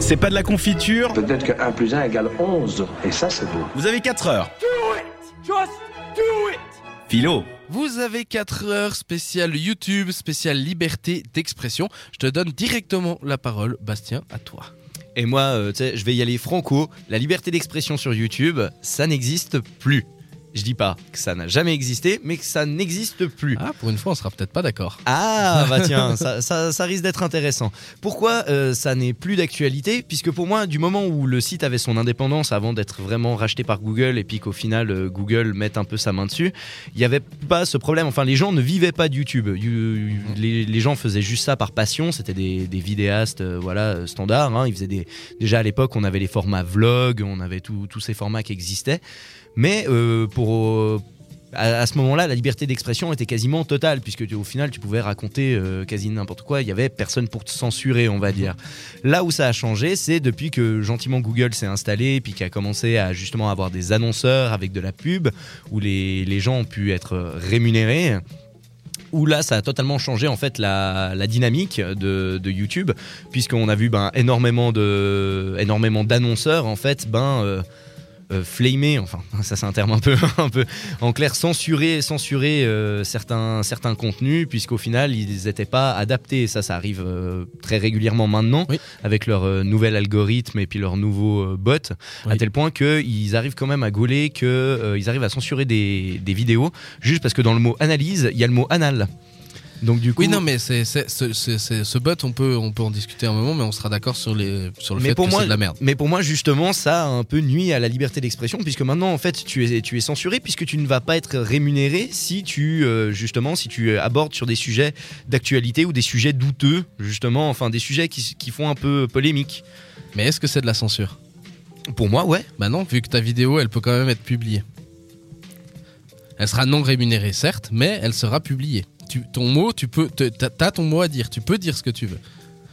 C'est pas de la confiture. Peut-être que 1 plus 1 égale 11. Et ça, c'est beau. Vous avez 4 heures. Philo. Vous avez 4 heures spécial YouTube, spécial liberté d'expression. Je te donne directement la parole, Bastien, à toi. Et moi, euh, tu sais, je vais y aller franco. La liberté d'expression sur YouTube, ça n'existe plus. Je dis pas que ça n'a jamais existé, mais que ça n'existe plus. Ah, pour une fois, on sera peut-être pas d'accord. Ah, bah tiens, ça, ça- ça risque d'être intéressant. Pourquoi euh, ça n'est plus d'actualité? Puisque pour moi, du moment où le site avait son indépendance avant d'être vraiment racheté par Google et puis qu'au final euh, Google mette un peu sa main dessus, il n'y avait pas ce problème. Enfin, les gens ne vivaient pas de YouTube. You- Les, les gens faisaient juste ça par passion. C'était des, des vidéastes, euh, voilà, standards. hein. Ils faisaient des... Déjà à l'époque, on avait les formats vlog, on avait tous ces formats qui existaient. Mais euh, euh, à, ce moment-là, la liberté d'expression était quasiment totale, puisque au final, tu pouvais raconter euh, quasi n'importe quoi. Il y avait personne pour te censurer, on va dire. Là où ça a changé, c'est depuis que gentiment Google s'est installé, puis a commencé à justement avoir des annonceurs avec de la pub, où les, gens ont pu être rémunérés. Où là, ça a totalement changé en fait la, dynamique de, YouTube, puisqu'on a vu ben, énormément de énormément d'annonceurs en fait ben euh, euh, flamer, enfin ça c'est un terme un peu, un peu en clair, censurer, censurer euh, certains, certains contenus, puisqu'au final ils n'étaient pas adaptés. Ça, ça arrive euh, très régulièrement maintenant, Oui. avec leur euh, nouvel algorithme et puis leur nouveau bot, à tel point qu'ils arrivent quand même à gauler, qu'ils arrivent à censurer des, des vidéos, juste parce que dans le mot analyse, il y a le mot anal. Donc du coup, Oui, non, mais c'est, c'est- ce, bot, on peut, on peut en discuter un moment, mais on sera d'accord sur, les, sur le Mais fait pour que moi- c'est de la merde. Mais pour moi, justement, ça a un peu nuit à la liberté d'expression, puisque maintenant, en fait, tu es, tu es censuré, puisque tu ne vas pas être rémunéré si tu, euh, justement, si tu abordes sur des sujets d'actualité ou des sujets douteux, justement, enfin, des sujets qui, qui font un peu polémique. Mais est-ce que c'est de la censure? Pour moi, ouais. Bah non, vu que ta vidéo, elle peut quand même être publiée. Elle sera non rémunérée, certes, mais elle sera publiée. Tu, ton mot, tu peux, t'as ton mot à dire. Tu peux dire ce que tu veux.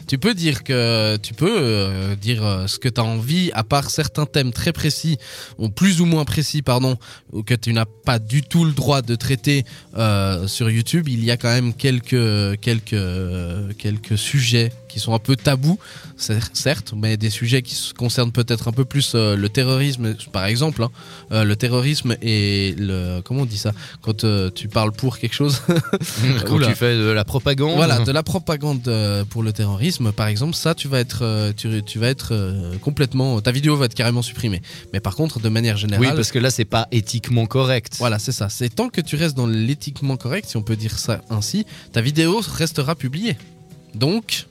Tu peux dire que tu peux euh, dire euh, ce que tu as envie, à part certains thèmes très précis ou plus ou moins précis, pardon, que tu n'as pas du tout le droit de traiter euh, sur YouTube. Il y a quand même quelques quelques quelques sujets qui sont un peu tabous, cer- certes, mais des sujets qui concernent peut-être un peu plus euh, le terrorisme, par exemple, hein. Euh, le terrorisme et le comment on dit ça? Quand euh, tu parles pour quelque chose. Quand tu fais de la propagande. Voilà, de la propagande pour le terrorisme, par exemple, ça, tu vas être, tu, tu vas être complètement, ta vidéo va être carrément supprimée. Mais par contre, de manière générale, Oui, parce que là, c'est pas éthiquement correct. voilà, c'est ça. C'est tant que tu restes dans l'éthiquement correct, si on peut dire ça ainsi, ta vidéo restera publiée. Donc,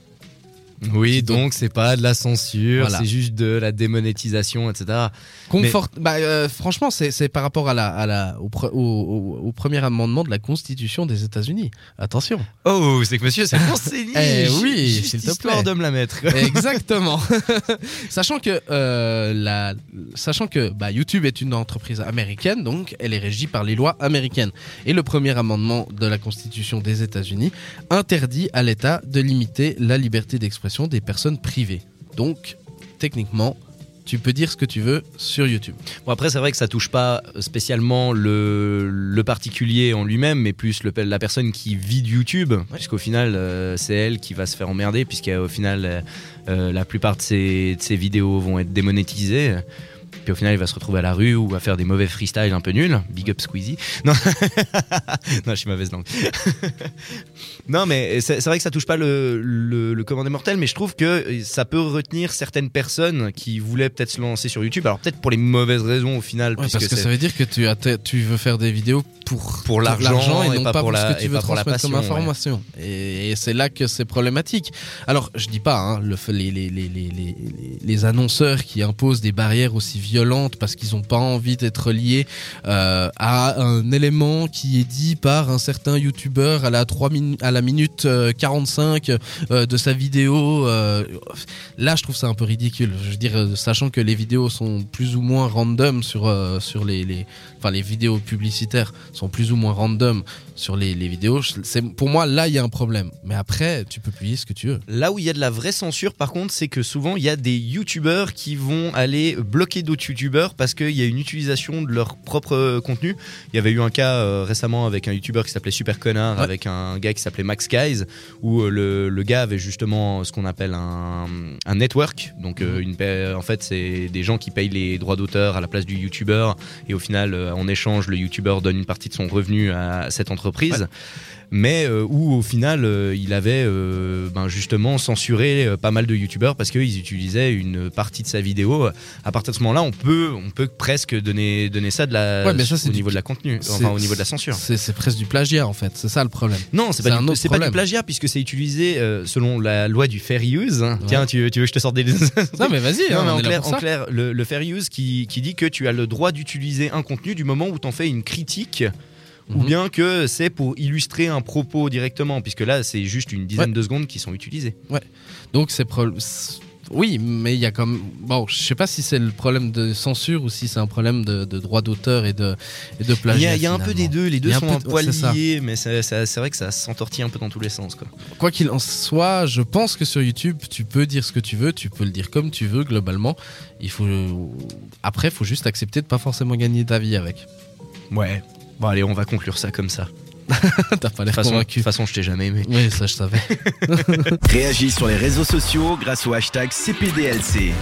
Oui, donc c'est pas de la censure, Voilà. c'est juste de la démonétisation, etc. confort. Bah, euh, franchement, c'est c'est par rapport à la, à la, au, pre- au, au- au premier amendement de la Constitution des États-Unis. Attention. Oh, c'est que monsieur s'est renseigné. Eh oui, te histoire plaît. de me la mettre. Exactement. sachant que, euh, la, sachant que bah, YouTube est une entreprise américaine, donc elle est régie par les lois américaines. Et le premier amendement de la Constitution des États-Unis interdit à l'État de limiter la liberté d'expression des personnes privées. Donc, techniquement, tu peux dire ce que tu veux sur YouTube. Bon, après, c'est vrai que ça touche pas spécialement le, le particulier en lui-même, mais plus le- la personne qui vit de YouTube, puisqu'au final, euh, c'est elle qui va se faire emmerder, puisqu'au final, euh, euh, la plupart de ses, de ses vidéos vont être démonétisées. Puis au final, il va se retrouver à la rue ou à faire des mauvais freestyles un peu nuls. Big up Squeezie. Non, non je suis mauvaise langue. non, mais c'est c'est vrai que ça touche pas le, le, le mortels, mais je trouve que ça peut retenir certaines personnes qui voulaient peut-être se lancer sur YouTube. Alors peut-être pour les mauvaises raisons au final, Ouais, parce que c'est- ça veut dire que tu, as tu veux faire des vidéos pour, Pour l'argent et et non pas pas pour la- ce que et tu veux la transmettre comme passion, ouais. information. Et, et c'est là que c'est problématique. Alors, je dis pas, hein, le, fait- les, les, les, les, les, les annonceurs qui imposent des barrières aussi violentes parce qu'ils ont pas envie d'être liés euh, à un élément qui est dit par un certain youtubeur à la 3 min- à la minute euh, 45 euh, de sa vidéo. euh, là, je trouve ça un peu ridicule. Je veux dire, euh, sachant que les vidéos sont plus ou moins random sur, euh, sur les, les, enfin, les vidéos publicitaires sont plus ou moins random sur les, les vidéos. C'est, pour moi, là, il y a un problème. Mais après, tu peux publier ce que tu veux. Là où il y a de la vraie censure, par contre, c'est que souvent il y a des youtubeurs qui vont aller bloquer d'autres youtubeurs parce qu'il y a une utilisation de leur propre euh, contenu. Il y avait eu un cas euh, récemment avec un youtubeur qui s'appelait Super Connard, Ouais. avec un gars qui s'appelait Max Guys, où euh, le, le gars avait justement ce qu'on appelle un, un network. Donc, euh, une, paie- en fait, c'est des gens qui payent les droits d'auteur à la place du youtubeur et au final, en échange, le youtubeur donne une partie de son revenu à cette entreprise. Mais euh, où au final, euh, il avait euh, ben, justement censuré pas mal de youtubeurs parce qu'ils utilisaient une partie de sa vidéo. À partir de ce moment-là, on peut, on peut presque donner, donner ça de la, Ouais, mais ça, c'est au du- niveau de la contenu, enfin au niveau de la censure. C'est presque du plagiat en fait, c'est ça le problème. Non, c'est pas, un du, pas du plagiat puisque c'est utilisé selon la loi du fair use. Ouais. Tiens, tu, tu veux que je te sorte des. Non mais vas-y, Non, hein, en clair, en clair, le, le fair use qui, qui dit que tu as le droit d'utiliser un contenu du moment où tu en fais une critique ou Mhm. bien que c'est pour illustrer un propos directement, puisque là c'est juste une dizaine Ouais. de secondes qui sont utilisées. Donc c'est oui, mais il y a comme bon, je sais pas si c'est le problème de censure ou si c'est un problème de, de droit d'auteur et de et de Il plagiat. y a, il y a un peu des deux, les deux un sont un poil liés, mais c'est vrai que ça s'entortille un peu dans tous les sens. Quoi. Quoi qu'il en soit, je pense que sur YouTube, tu peux dire ce que tu veux, tu peux le dire comme tu veux globalement. Il faut après, il faut juste accepter de pas forcément gagner ta vie avec. Ouais. Bon allez, on va conclure ça comme ça. T'as pas De l'air toute façon, de convaincu. toute façon, je t'ai jamais aimé. Oui, ça je savais. Réagis sur les réseaux sociaux grâce au hashtag CPDLC.